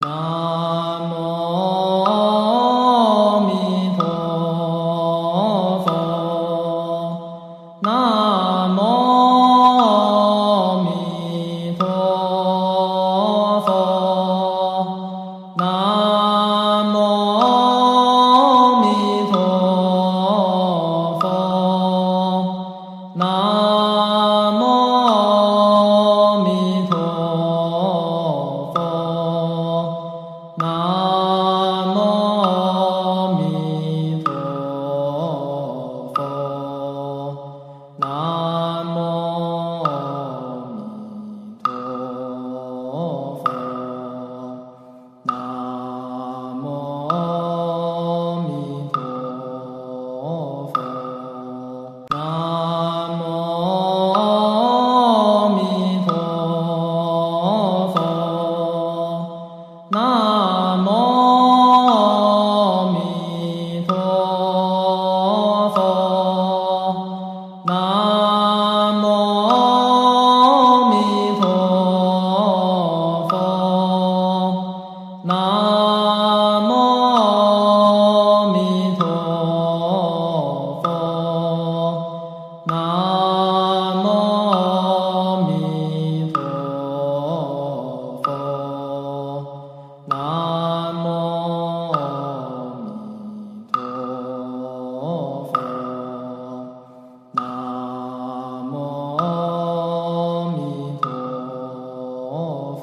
Oh. Ah. 佛，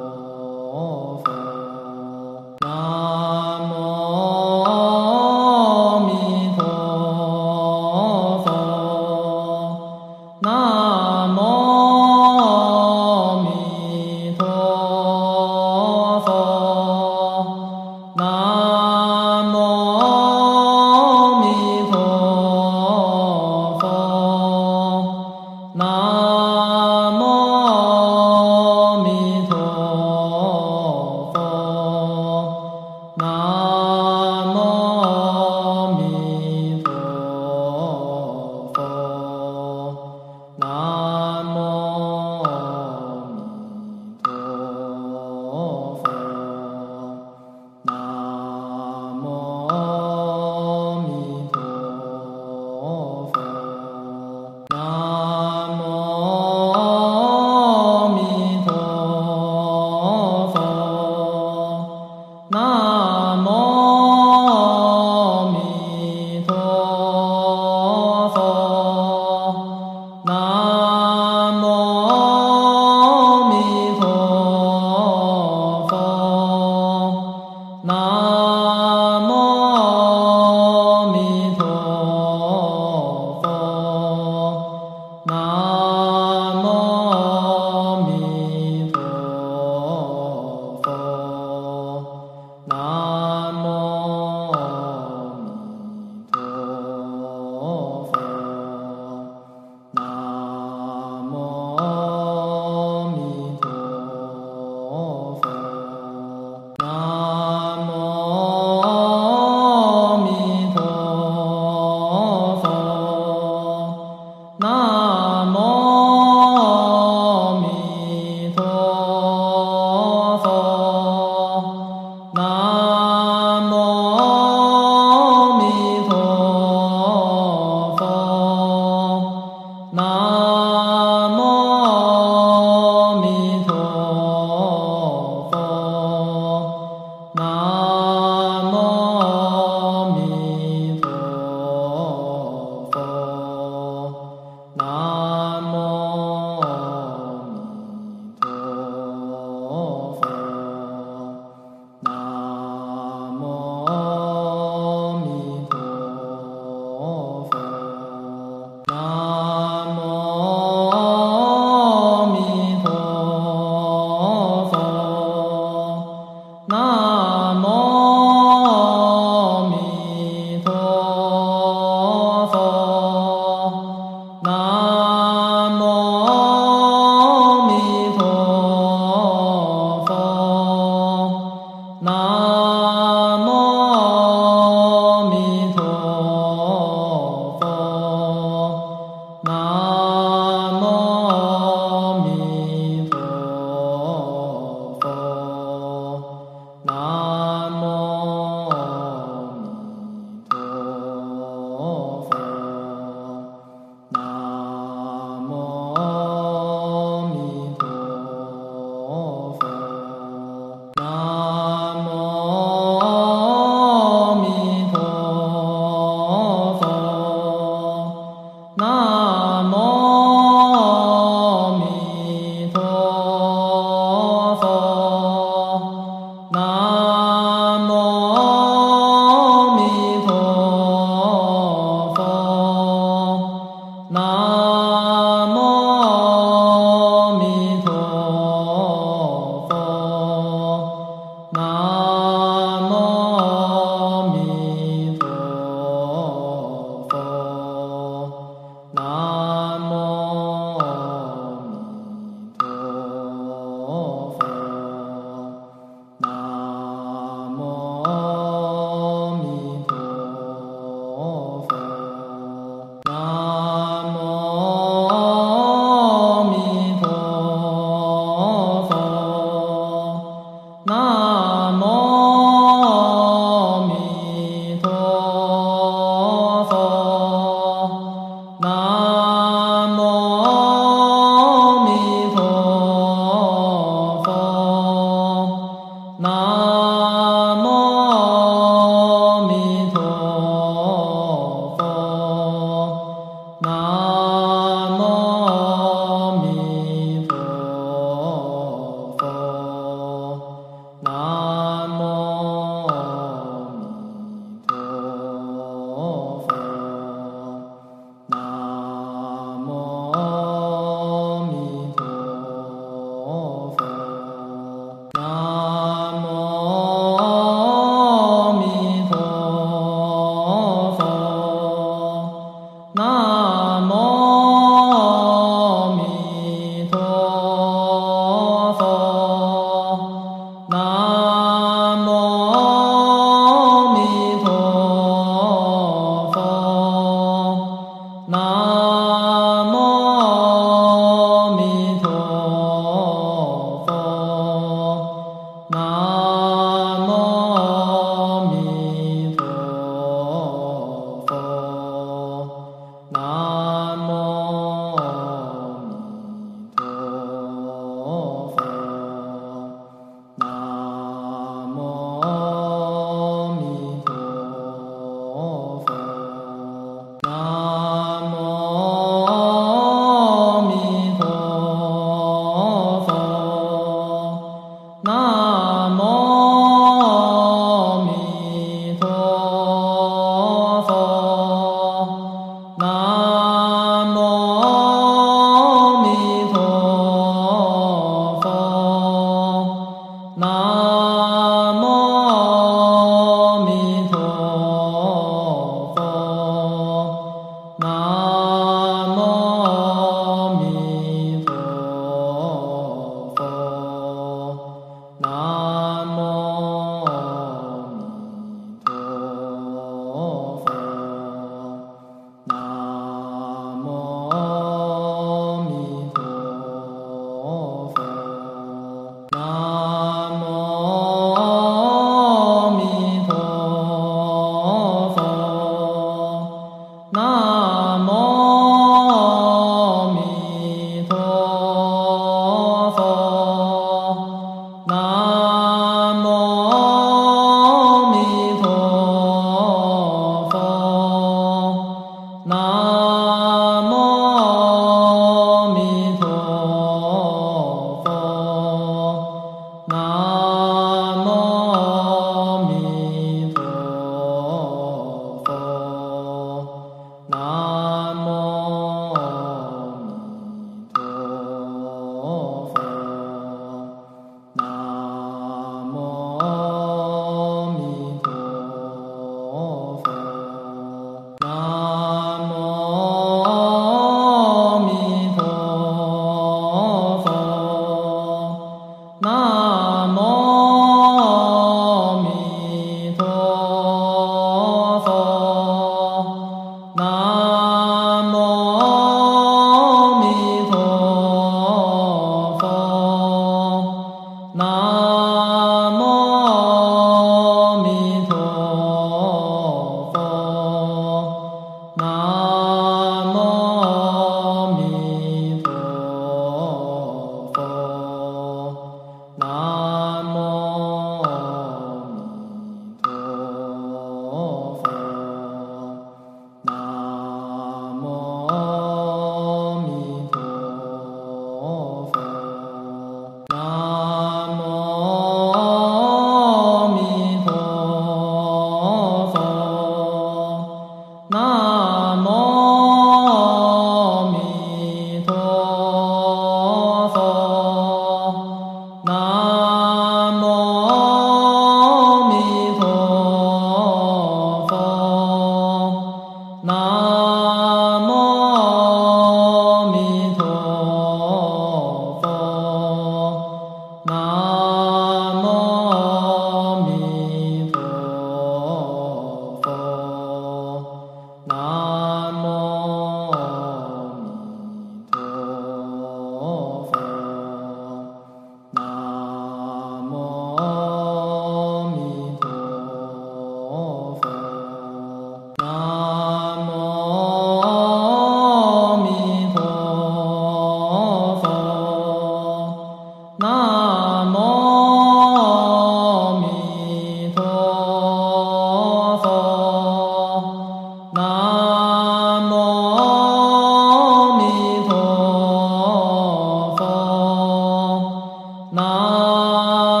Oh.